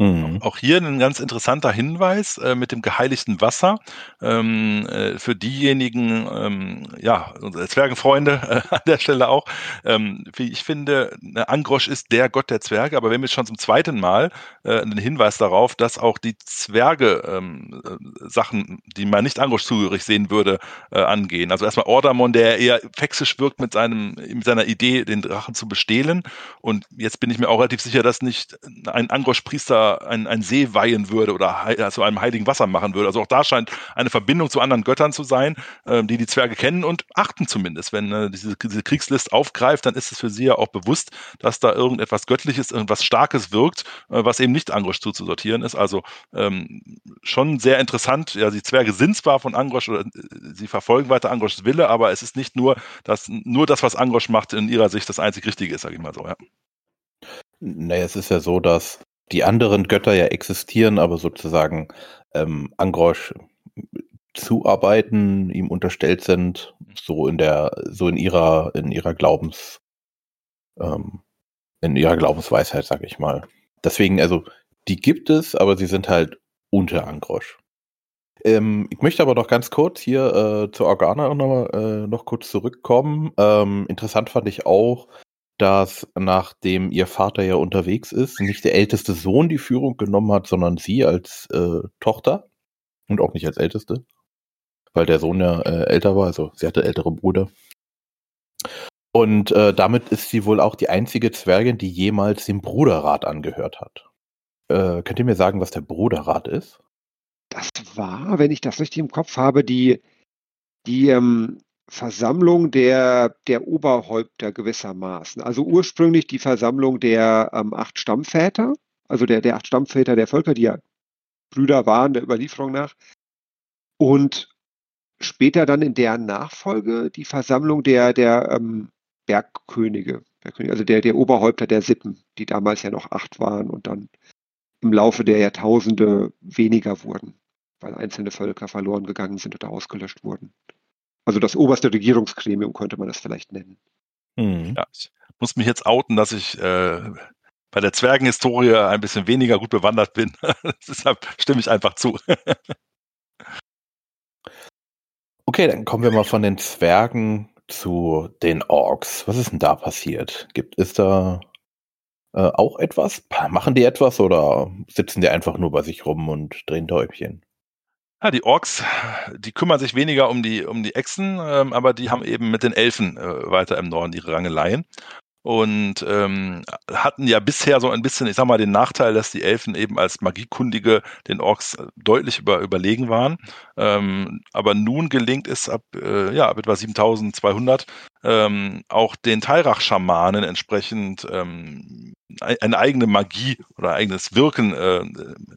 Mhm. Auch hier ein ganz interessanter Hinweis äh, mit dem geheiligten Wasser ähm, äh, für diejenigen, ähm, ja, unsere Zwergenfreunde äh, an der Stelle auch. Ähm, ich finde, Angrosch ist der Gott der Zwerge, aber wir haben jetzt schon zum zweiten Mal äh, einen Hinweis darauf, dass auch die Zwerge ähm, äh, Sachen, die man nicht Angrosch zugehörig sehen würde, äh, angehen. Also erstmal Ordamon, der eher fexisch wirkt mit, seinem, mit seiner Idee, den Drachen zu bestehlen. Und jetzt bin ich mir auch relativ sicher, dass nicht ein Angrosch-Priester Wasser, ein, ein See weihen würde oder zu einem heiligen Wasser machen würde. Also auch da scheint eine Verbindung zu anderen Göttern zu sein, äh, die die Zwerge kennen und achten zumindest. Wenn äh, diese, diese Kriegslist aufgreift, dann ist es für sie ja auch bewusst, dass da irgendetwas Göttliches, irgendwas Starkes wirkt, äh, was eben nicht Angrosch zuzusortieren ist. Also ähm, schon sehr interessant. Ja, die Zwerge sind zwar von Angrosch oder äh, sie verfolgen weiter Angroschs Wille, aber es ist nicht nur das, nur das, was Angrosch macht, in ihrer Sicht das einzig Richtige ist, sage ich mal so. Ja. Naja, es ist ja so, dass die anderen Götter ja existieren, aber sozusagen ähm, Angrosch zuarbeiten, ihm unterstellt sind, so in der, so in ihrer, in ihrer Glaubens, ähm, in ihrer Glaubensweisheit, sag ich mal. Deswegen, also, die gibt es, aber sie sind halt unter Angrosch. Ähm, ich möchte aber noch ganz kurz hier äh, zur Organa noch, äh, noch kurz zurückkommen. Ähm, interessant fand ich auch, dass nachdem ihr Vater ja unterwegs ist, nicht der älteste Sohn die Führung genommen hat, sondern sie als äh, Tochter und auch nicht als älteste, weil der Sohn ja äh, älter war, also sie hatte ältere Brüder. Und äh, damit ist sie wohl auch die einzige Zwergin, die jemals dem Bruderrat angehört hat. Äh, könnt ihr mir sagen, was der Bruderrat ist? Das war, wenn ich das richtig im Kopf habe, die, die ähm, Versammlung der, der Oberhäupter gewissermaßen. Also ursprünglich die Versammlung der ähm, acht Stammväter, also der, der acht Stammväter der Völker, die ja Brüder waren der Überlieferung nach. Und später dann in deren Nachfolge die Versammlung der, der ähm, Bergkönige, also der, der Oberhäupter der Sippen, die damals ja noch acht waren und dann im Laufe der Jahrtausende weniger wurden, weil einzelne Völker verloren gegangen sind oder ausgelöscht wurden. Also das oberste Regierungsgremium könnte man das vielleicht nennen. Hm. Ja, ich muss mich jetzt outen, dass ich äh, bei der Zwergenhistorie ein bisschen weniger gut bewandert bin. Deshalb stimme ich einfach zu. okay, dann kommen wir mal von den Zwergen zu den Orks. Was ist denn da passiert? Gibt es da äh, auch etwas? Machen die etwas oder sitzen die einfach nur bei sich rum und drehen Täubchen? Ja, die Orks, die kümmern sich weniger um die, um die Echsen, ähm, aber die haben eben mit den Elfen äh, weiter im Norden ihre Rangeleien. Und ähm, hatten ja bisher so ein bisschen, ich sag mal, den Nachteil, dass die Elfen eben als Magiekundige den Orks äh, deutlich über, überlegen waren. Ähm, aber nun gelingt es ab, äh, ja, ab etwa 7200 ähm, auch den Tairach-Schamanen entsprechend ähm, eine eigene Magie oder eigenes Wirken, äh,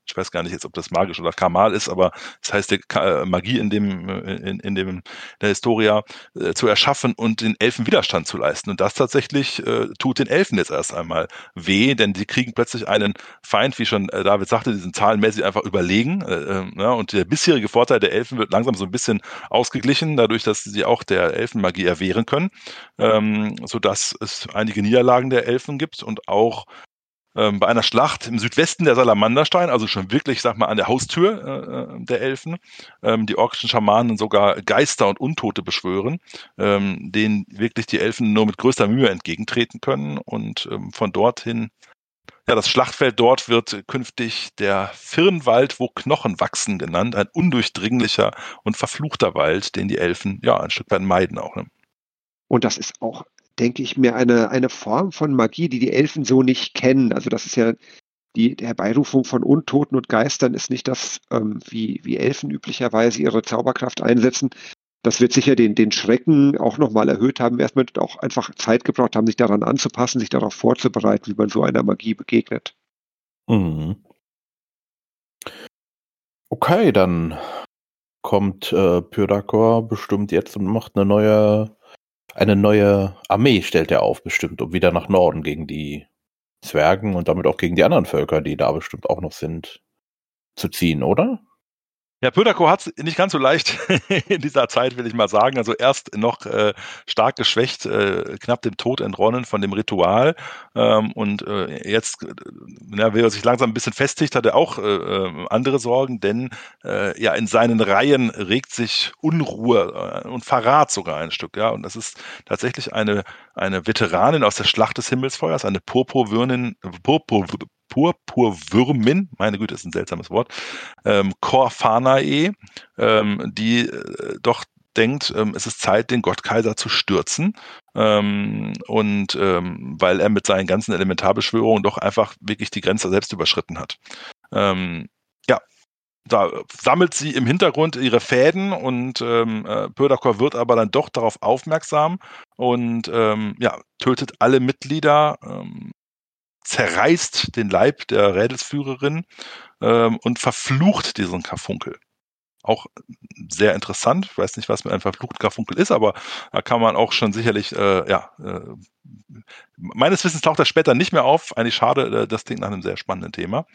ich weiß gar nicht jetzt, ob das magisch oder kamal ist, aber das heißt äh, Magie in dem, äh, in, in dem der Historia äh, zu erschaffen und den Elfen Widerstand zu leisten. Und das tatsächlich äh, tut den Elfen jetzt erst einmal weh, denn die kriegen plötzlich einen Feind, wie schon äh, David sagte, die sind zahlenmäßig einfach überlegen. Äh, äh, ja, und der bisherige Vorteil der Elfen wird langsam so ein bisschen ausgeglichen, dadurch, dass sie auch der Elfenmagie erwehren können, ähm, sodass es einige Niederlagen der Elfen gibt und auch ähm, bei einer Schlacht im Südwesten der Salamanderstein, also schon wirklich, sag mal, an der Haustür äh, äh, der Elfen, ähm, die orkischen Schamanen sogar Geister und Untote beschwören, ähm, denen wirklich die Elfen nur mit größter Mühe entgegentreten können und ähm, von dorthin ja, das Schlachtfeld dort wird künftig der Firnwald, wo Knochen wachsen genannt, ein undurchdringlicher und verfluchter Wald, den die Elfen ja ein Stück weit meiden auch. Ne? Und das ist auch denke ich mir, eine, eine Form von Magie, die die Elfen so nicht kennen. Also das ist ja die, Herbeirufung von Untoten und Geistern ist nicht das, ähm, wie, wie Elfen üblicherweise ihre Zauberkraft einsetzen. Das wird sicher den, den Schrecken auch nochmal erhöht haben. Erstmal auch einfach Zeit gebraucht haben, sich daran anzupassen, sich darauf vorzubereiten, wie man so einer Magie begegnet. Mhm. Okay, dann kommt äh, Pyrdakor bestimmt jetzt und macht eine neue eine neue Armee stellt er auf, bestimmt, um wieder nach Norden gegen die Zwergen und damit auch gegen die anderen Völker, die da bestimmt auch noch sind, zu ziehen, oder? Ja, Pöderko hat es nicht ganz so leicht in dieser Zeit, will ich mal sagen. Also erst noch äh, stark geschwächt, äh, knapp dem Tod entronnen von dem Ritual. Ähm, und äh, jetzt, äh, ja, wie er sich langsam ein bisschen festigt, hat er auch äh, äh, andere Sorgen, denn ja, in seinen Reihen regt sich Unruhe und Verrat sogar ein Stück. Ja, und das ist tatsächlich eine, eine Veteranin aus der Schlacht des Himmelsfeuers, eine Purpurwürnin, Purpur, Purpurwürmin, meine Güte, ist ein seltsames Wort, ähm, Corfanae, ähm, die äh, doch denkt, ähm, es ist Zeit, den Gottkaiser zu stürzen. Ähm, und ähm, weil er mit seinen ganzen Elementarbeschwörungen doch einfach wirklich die Grenze selbst überschritten hat. Ähm, ja, da sammelt sie im Hintergrund ihre Fäden und ähm, äh, Pördakor wird aber dann doch darauf aufmerksam und ähm, ja, tötet alle Mitglieder, ähm, zerreißt den Leib der Rädelsführerin ähm, und verflucht diesen Karfunkel auch sehr interessant. Ich weiß nicht, was mit einem verfluchten Karfunkel ist, aber da kann man auch schon sicherlich, äh, ja, äh, meines Wissens taucht das später nicht mehr auf. Eigentlich schade, äh, das klingt nach einem sehr spannenden Thema.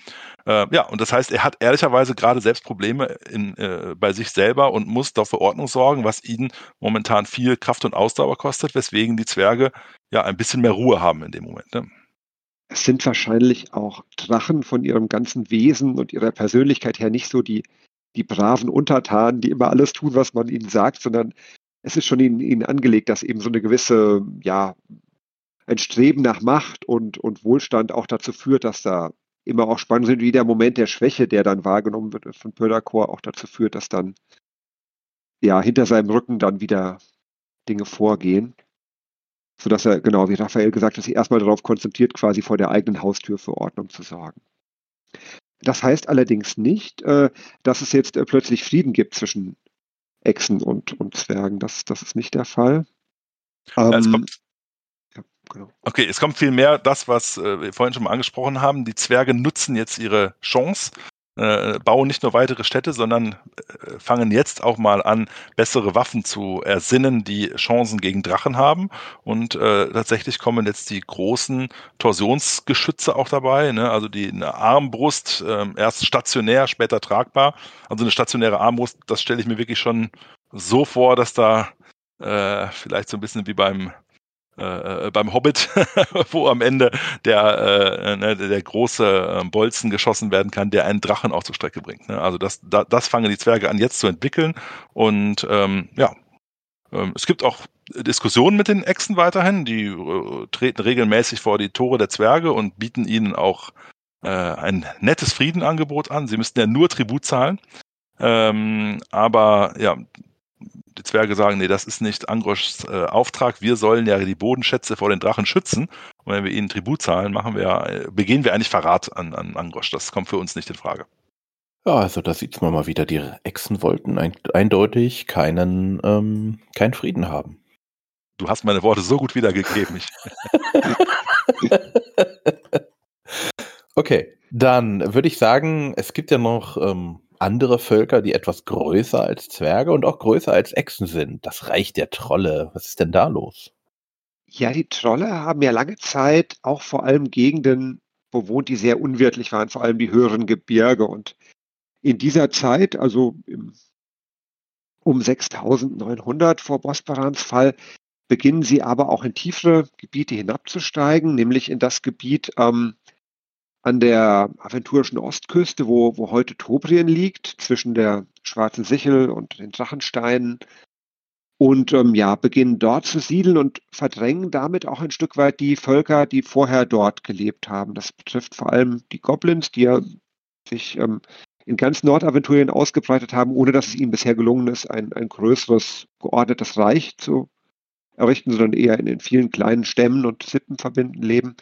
Äh, ja, und das heißt, er hat ehrlicherweise gerade selbst Probleme in, äh, bei sich selber und muss da für Ordnung sorgen, was ihn momentan viel Kraft und Ausdauer kostet, weswegen die Zwerge ja ein bisschen mehr Ruhe haben in dem Moment. Ne? Es sind wahrscheinlich auch Drachen von ihrem ganzen Wesen und ihrer Persönlichkeit her nicht so die die braven Untertanen, die immer alles tun, was man ihnen sagt, sondern es ist schon ihnen, ihnen angelegt, dass eben so eine gewisse, ja, ein Streben nach Macht und, und Wohlstand auch dazu führt, dass da immer auch spannend sind, wie der Moment der Schwäche, der dann wahrgenommen wird von Pöderchor, auch dazu führt, dass dann ja hinter seinem Rücken dann wieder Dinge vorgehen. Sodass er, genau wie Raphael gesagt hat, sich erstmal darauf konzentriert, quasi vor der eigenen Haustür für Ordnung zu sorgen. Das heißt allerdings nicht, äh, dass es jetzt äh, plötzlich Frieden gibt zwischen Echsen und, und Zwergen. Das, das ist nicht der Fall. Ähm, es kommt, ja, genau. Okay, es kommt vielmehr das, was äh, wir vorhin schon mal angesprochen haben. Die Zwerge nutzen jetzt ihre Chance äh, bauen nicht nur weitere Städte, sondern äh, fangen jetzt auch mal an, bessere Waffen zu ersinnen, die Chancen gegen Drachen haben. Und äh, tatsächlich kommen jetzt die großen Torsionsgeschütze auch dabei, ne? also die eine Armbrust, äh, erst stationär, später tragbar. Also eine stationäre Armbrust, das stelle ich mir wirklich schon so vor, dass da äh, vielleicht so ein bisschen wie beim äh, äh, beim Hobbit, wo am Ende der, äh, ne, der große äh, Bolzen geschossen werden kann, der einen Drachen auch zur Strecke bringt. Ne? Also das, da, das fangen die Zwerge an jetzt zu entwickeln. Und ähm, ja, ähm, es gibt auch Diskussionen mit den Echsen weiterhin. Die äh, treten regelmäßig vor die Tore der Zwerge und bieten ihnen auch äh, ein nettes Friedenangebot an. Sie müssten ja nur Tribut zahlen. Ähm, aber ja, die Zwerge sagen, nee, das ist nicht Angroschs äh, Auftrag. Wir sollen ja die Bodenschätze vor den Drachen schützen. Und wenn wir ihnen Tribut zahlen, machen wir, äh, begehen wir eigentlich Verrat an, an Angrosch. Das kommt für uns nicht in Frage. Ja, also da sieht man mal wieder, die Echsen wollten ein, eindeutig keinen, ähm, keinen Frieden haben. Du hast meine Worte so gut wiedergegeben. okay, dann würde ich sagen, es gibt ja noch ähm, andere Völker, die etwas größer als Zwerge und auch größer als Echsen sind. Das Reich der Trolle. Was ist denn da los? Ja, die Trolle haben ja lange Zeit auch vor allem Gegenden bewohnt, die sehr unwirtlich waren, vor allem die höheren Gebirge. Und in dieser Zeit, also im, um 6900 vor Bosbarans Fall, beginnen sie aber auch in tiefere Gebiete hinabzusteigen, nämlich in das Gebiet ähm, an der aventurischen Ostküste, wo, wo heute Tobrien liegt, zwischen der Schwarzen Sichel und den Drachensteinen. Und ähm, ja, beginnen dort zu siedeln und verdrängen damit auch ein Stück weit die Völker, die vorher dort gelebt haben. Das betrifft vor allem die Goblins, die ja sich ähm, in ganz Nordaventurien ausgebreitet haben, ohne dass es ihnen bisher gelungen ist, ein, ein größeres geordnetes Reich zu errichten, sondern eher in den vielen kleinen Stämmen und Sippenverbänden leben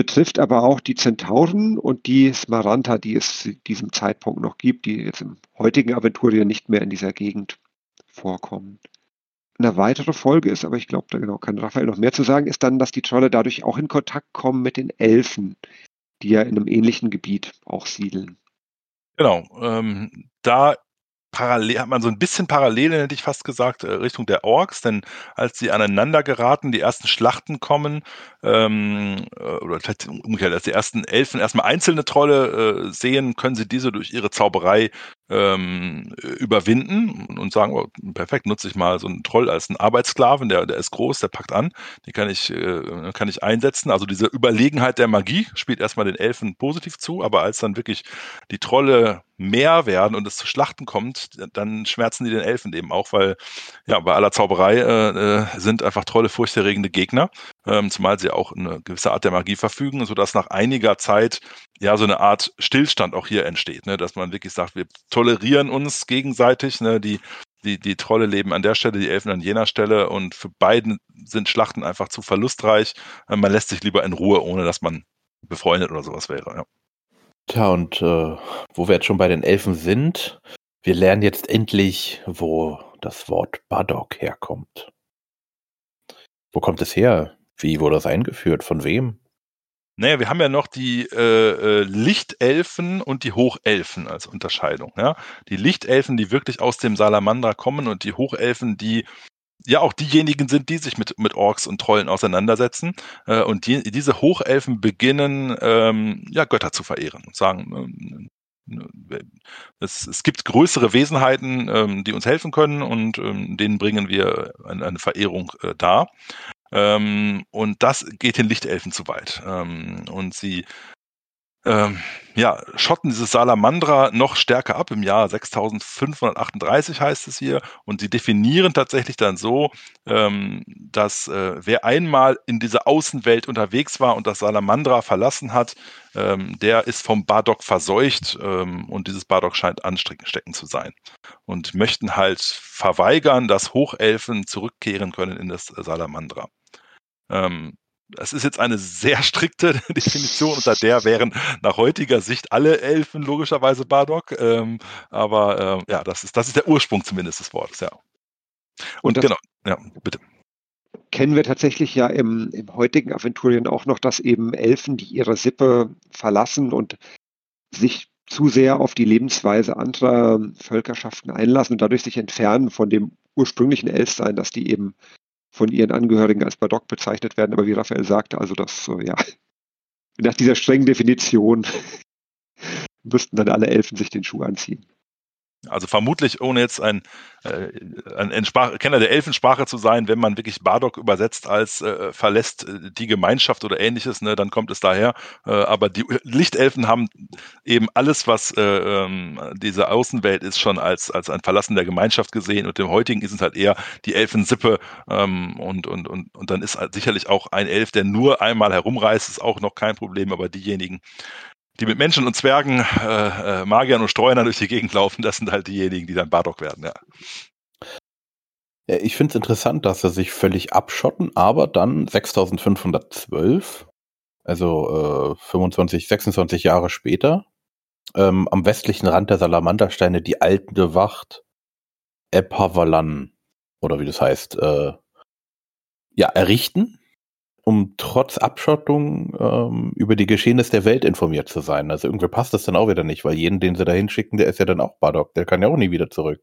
betrifft aber auch die Zentauren und die Smaranta, die es zu diesem Zeitpunkt noch gibt, die jetzt im heutigen Aventurien nicht mehr in dieser Gegend vorkommen. Eine weitere Folge ist, aber ich glaube, da genau kann Raphael noch mehr zu sagen, ist dann, dass die Trolle dadurch auch in Kontakt kommen mit den Elfen, die ja in einem ähnlichen Gebiet auch siedeln. Genau. Ähm, da parallel, hat man so ein bisschen Parallele, hätte ich fast gesagt, äh, Richtung der Orks, denn als sie aneinander geraten, die ersten Schlachten kommen, ähm, äh, oder vielleicht umgekehrt, als die ersten Elfen erstmal einzelne Trolle äh, sehen, können sie diese durch ihre Zauberei ähm, überwinden und sagen, oh, perfekt, nutze ich mal so einen Troll als einen Arbeitssklaven, der, der ist groß, der packt an, den kann ich, äh, kann ich einsetzen. Also diese Überlegenheit der Magie spielt erstmal den Elfen positiv zu, aber als dann wirklich die Trolle mehr werden und es zu Schlachten kommt, dann schmerzen die den Elfen eben auch, weil ja bei aller Zauberei äh, äh sind einfach Trolle furchterregende Gegner, ähm, zumal sie auch eine gewisse Art der Magie verfügen, sodass nach einiger Zeit ja so eine Art Stillstand auch hier entsteht, ne? dass man wirklich sagt, wir tolerieren uns gegenseitig, ne? die die, die Trolle leben an der Stelle, die Elfen an jener Stelle und für beiden sind Schlachten einfach zu verlustreich. Äh, man lässt sich lieber in Ruhe, ohne dass man befreundet oder sowas wäre. Ja. Tja, und äh, wo wir jetzt schon bei den Elfen sind, wir lernen jetzt endlich, wo das Wort Badok herkommt. Wo kommt es her? Wie wurde es eingeführt? Von wem? Naja, wir haben ja noch die äh, äh, Lichtelfen und die Hochelfen als Unterscheidung. Ja? Die Lichtelfen, die wirklich aus dem Salamander kommen und die Hochelfen, die ja auch diejenigen sind, die sich mit, mit Orks und Trollen auseinandersetzen. Äh, und die, diese Hochelfen beginnen, ähm, ja, Götter zu verehren und sagen, äh, es, es gibt größere Wesenheiten, ähm, die uns helfen können und ähm, denen bringen wir eine, eine Verehrung äh, dar. Ähm, und das geht den Lichtelfen zu weit. Ähm, und sie ähm, ja, schotten dieses Salamandra noch stärker ab im Jahr 6538 heißt es hier und sie definieren tatsächlich dann so, ähm, dass äh, wer einmal in dieser Außenwelt unterwegs war und das Salamandra verlassen hat, ähm, der ist vom Bardock verseucht ähm, und dieses Bardock scheint ansteckend zu sein und möchten halt verweigern, dass Hochelfen zurückkehren können in das Salamandra. Ähm, das ist jetzt eine sehr strikte Definition, unter der wären nach heutiger Sicht alle Elfen logischerweise Bardock. Ähm, aber ähm, ja, das ist, das ist der Ursprung zumindest des Wortes, ja. Und, Und genau, ja, bitte. Kennen wir tatsächlich ja im, im heutigen Aventurien auch noch, dass eben Elfen, die ihre Sippe verlassen und sich zu sehr auf die Lebensweise anderer Völkerschaften einlassen und dadurch sich entfernen von dem ursprünglichen Elfsein, dass die eben von ihren Angehörigen als Badock bezeichnet werden. Aber wie Raphael sagte, also das, ja, nach dieser strengen Definition müssten dann alle Elfen sich den Schuh anziehen. Also vermutlich, ohne jetzt ein, äh, ein, ein Sprach, Kenner der Elfensprache zu sein, wenn man wirklich Bardock übersetzt als äh, verlässt äh, die Gemeinschaft oder ähnliches, ne, dann kommt es daher. Äh, aber die Lichtelfen haben eben alles, was äh, ähm, diese Außenwelt ist, schon als, als ein Verlassen der Gemeinschaft gesehen. Und im heutigen ist es halt eher die Elfensippe. Ähm, und, und, und, und dann ist sicherlich auch ein Elf, der nur einmal herumreist, ist auch noch kein Problem. Aber diejenigen, die mit Menschen und Zwergen, äh, äh, Magiern und Streunern durch die Gegend laufen, das sind halt diejenigen, die dann Bardock werden, ja. ich finde es interessant, dass sie sich völlig abschotten, aber dann 6512, also äh, 25, 26 Jahre später, ähm, am westlichen Rand der Salamandersteine die alte Wacht Epavalan, oder wie das heißt, äh, ja, errichten um trotz Abschottung ähm, über die Geschehnisse der Welt informiert zu sein. Also irgendwie passt das dann auch wieder nicht, weil jeden, den sie da hinschicken, der ist ja dann auch Bardock, der kann ja auch nie wieder zurück.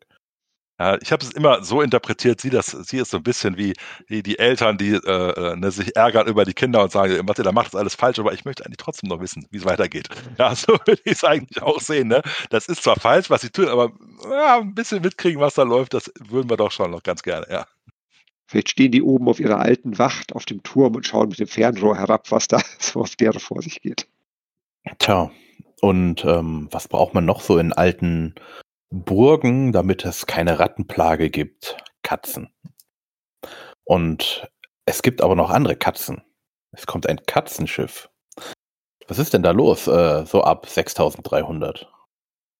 Ja, ich habe es immer so interpretiert, sie, das, sie ist so ein bisschen wie, wie die Eltern, die äh, äh ne, sich ärgern über die Kinder und sagen, was da macht, ist alles falsch, aber ich möchte eigentlich trotzdem noch wissen, wie es weitergeht. Ja, so würde ich es eigentlich auch sehen. Ne? Das ist zwar falsch, was sie tun, aber ja, ein bisschen mitkriegen, was da läuft, das würden wir doch schon noch ganz gerne, ja. Vielleicht stehen die oben auf ihrer alten Wacht auf dem Turm und schauen mit dem Fernrohr herab, was da so auf der vor sich geht. Tja, und ähm, was braucht man noch so in alten Burgen, damit es keine Rattenplage gibt? Katzen. Und es gibt aber noch andere Katzen. Es kommt ein Katzenschiff. Was ist denn da los, äh, so ab 6300?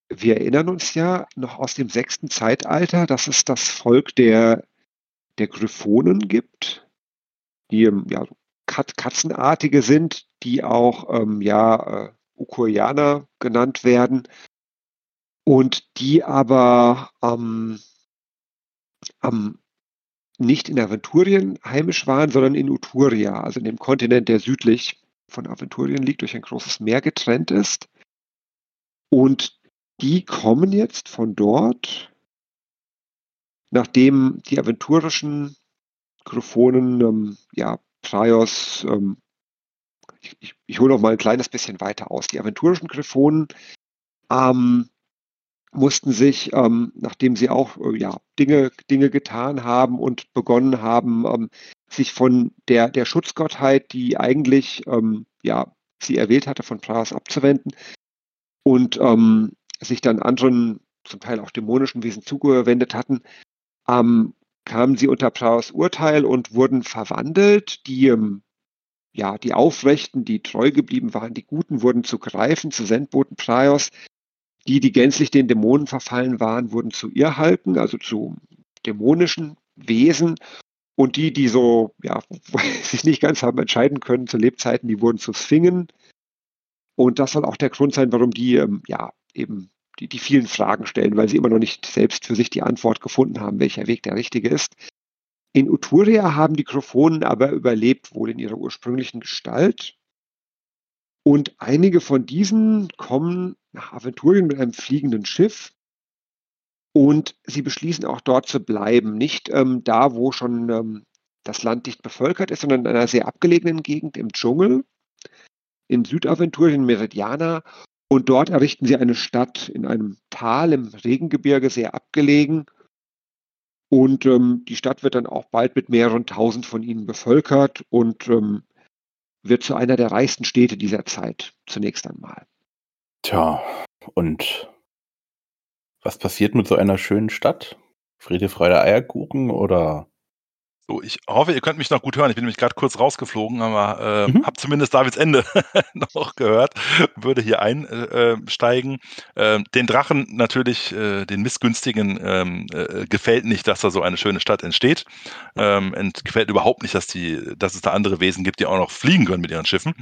Wir erinnern uns ja noch aus dem sechsten Zeitalter, dass es das Volk der der Gryphonen gibt, die ähm, ja, Kat Katzenartige sind, die auch ähm, ja, äh, Ukurianer genannt werden und die aber ähm, ähm, nicht in Aventurien heimisch waren, sondern in Uturia, also in dem Kontinent, der südlich von Aventurien liegt, durch ein großes Meer getrennt ist. Und die kommen jetzt von dort nachdem die aventurischen Gryphonen, ähm, ja, Prios, ähm, ich, ich, ich hole noch mal ein kleines bisschen weiter aus. Die aventurischen Gryphonen ähm, mussten sich, ähm, nachdem sie auch äh, ja, Dinge, Dinge getan haben und begonnen haben, ähm, sich von der, der Schutzgottheit, die eigentlich ähm, ja, sie erwählt hatte, von Prios abzuwenden und sich dann anderen, zum Teil auch dämonischen Wesen zugewendet hatten, ähm, kamen sie unter Praus Urteil und wurden verwandelt. Die, ähm, ja, die Aufrechten, die treu geblieben waren, die Guten, wurden zu Greifen, zu Sendboten Praios. Die, die gänzlich den Dämonen verfallen waren, wurden zu Irrhalken, also zu dämonischen Wesen. Und die, die so, ja, sich nicht ganz haben entscheiden können zu Lebzeiten, die wurden zu Sphingen. Und das soll auch der Grund sein, warum die, ähm, ja, eben die, die vielen Fragen stellen, weil sie immer noch nicht selbst für sich die Antwort gefunden haben, welcher Weg der richtige ist. In Uturia haben die Chrophonen aber überlebt, wohl in ihrer ursprünglichen Gestalt. Und einige von diesen kommen nach Aventurien mit einem fliegenden Schiff. Und sie beschließen auch dort zu bleiben. Nicht ähm, da, wo schon ähm, das Land dicht bevölkert ist, sondern in einer sehr abgelegenen Gegend im Dschungel, in Südaventurien, Meridiana. Und dort errichten sie eine Stadt in einem Tal im Regengebirge, sehr abgelegen. Und ähm, die Stadt wird dann auch bald mit mehreren tausend von ihnen bevölkert und ähm, wird zu einer der reichsten Städte dieser Zeit, zunächst einmal. Tja, und was passiert mit so einer schönen Stadt? Friede, Freude, Eierkuchen oder so, ich hoffe, ihr könnt mich noch gut hören. Ich bin nämlich gerade kurz rausgeflogen, aber äh, mhm. habe zumindest Davids Ende noch gehört, würde hier einsteigen. Äh, äh, den Drachen natürlich, äh, den Missgünstigen, ähm, äh, gefällt nicht, dass da so eine schöne Stadt entsteht. Ähm, gefällt überhaupt nicht, dass, die, dass es da andere Wesen gibt, die auch noch fliegen können mit ihren Schiffen.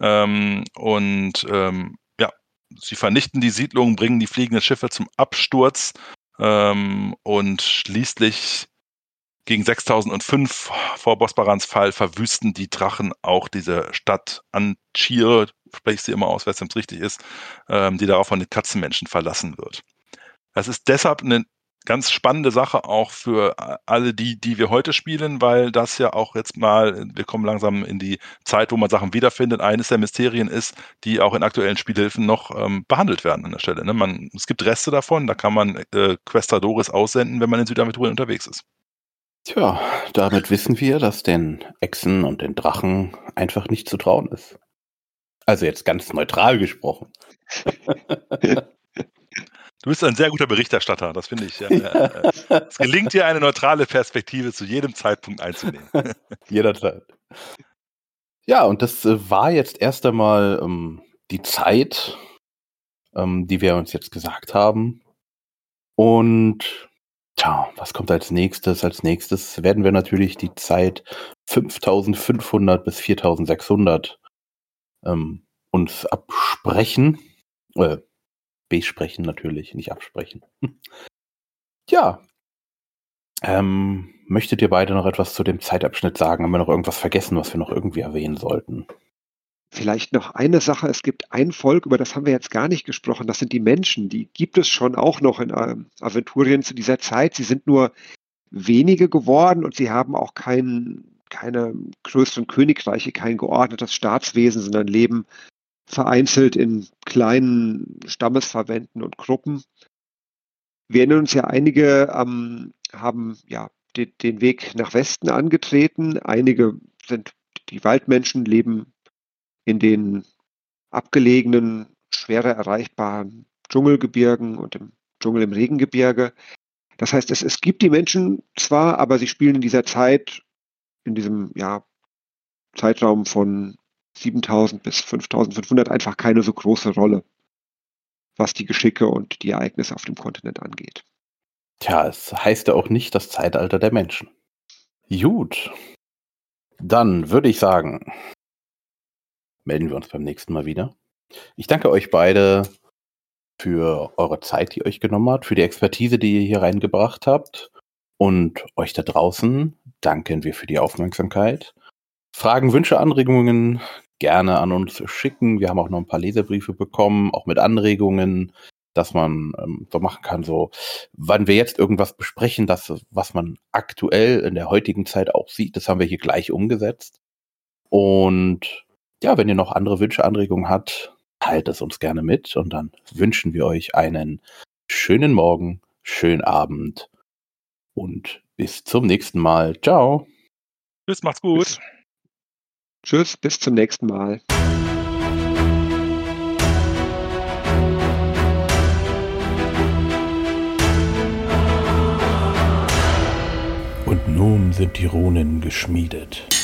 Ähm, und ähm, ja, sie vernichten die Siedlungen, bringen die fliegenden Schiffe zum Absturz ähm, und schließlich gegen 6005 vor Bosbarans Fall verwüsten die Drachen auch diese Stadt Anchir, spreche ich sie immer aus, wenn es richtig ist, ähm, die darauf von den Katzenmenschen verlassen wird. Das ist deshalb eine ganz spannende Sache auch für alle die, die wir heute spielen, weil das ja auch jetzt mal, wir kommen langsam in die Zeit, wo man Sachen wiederfindet. Eines der Mysterien ist, die auch in aktuellen Spielhilfen noch ähm, behandelt werden an der Stelle. Ne? Man, es gibt Reste davon, da kann man äh, Questadores aussenden, wenn man in Südaventurien unterwegs ist. Tja, damit wissen wir, dass den Echsen und den Drachen einfach nicht zu trauen ist. Also jetzt ganz neutral gesprochen. Du bist ein sehr guter Berichterstatter, das finde ich. es gelingt dir, eine neutrale Perspektive zu jedem Zeitpunkt einzunehmen. Jederzeit. Ja, und das äh, war jetzt erst einmal ähm, die Zeit, ähm, die wir uns jetzt gesagt haben. Und Tja, was kommt als nächstes? Als nächstes werden wir natürlich die Zeit 5500 bis 4600 ähm, uns absprechen. Äh, besprechen natürlich, nicht absprechen. ja. Ähm, möchtet ihr beide noch etwas zu dem Zeitabschnitt sagen? Haben wir noch irgendwas vergessen, was wir noch irgendwie erwähnen sollten? Vielleicht noch eine Sache. Es gibt ein Volk, über das haben wir jetzt gar nicht gesprochen. Das sind die Menschen. Die gibt es schon auch noch in ähm, Aventurien zu dieser Zeit. Sie sind nur wenige geworden und sie haben auch kein, keine größeren Königreiche, kein geordnetes Staatswesen, sondern leben vereinzelt in kleinen Stammesverbänden und Gruppen. Wir erinnern uns ja, einige ähm, haben ja den, den Weg nach Westen angetreten. Einige sind die Waldmenschen, leben in den abgelegenen, schwerer erreichbaren Dschungelgebirgen und im Dschungel im Regengebirge. Das heißt, es, es gibt die Menschen zwar, aber sie spielen in dieser Zeit, in diesem ja, Zeitraum von 7000 bis 5500 einfach keine so große Rolle, was die Geschicke und die Ereignisse auf dem Kontinent angeht. Tja, es heißt ja auch nicht das Zeitalter der Menschen. Gut. Dann würde ich sagen, melden wir uns beim nächsten Mal wieder. Ich danke euch beide für eure Zeit, die ihr euch genommen habt, für die Expertise, die ihr hier reingebracht habt. Und euch da draußen danken wir für die Aufmerksamkeit. Fragen, Wünsche, Anregungen gerne an uns schicken. Wir haben auch noch ein paar Leserbriefe bekommen, auch mit Anregungen, dass man ähm, so machen kann, so wann wir jetzt irgendwas besprechen, das, was man aktuell in der heutigen Zeit auch sieht, das haben wir hier gleich umgesetzt. Und ja, wenn ihr noch andere Wünsche, Anregungen habt, teilt es uns gerne mit und dann wünschen wir euch einen schönen Morgen, schönen Abend und bis zum nächsten Mal. Ciao. Tschüss, macht's gut. Tschüss, bis zum nächsten Mal. Und nun sind die Runen geschmiedet.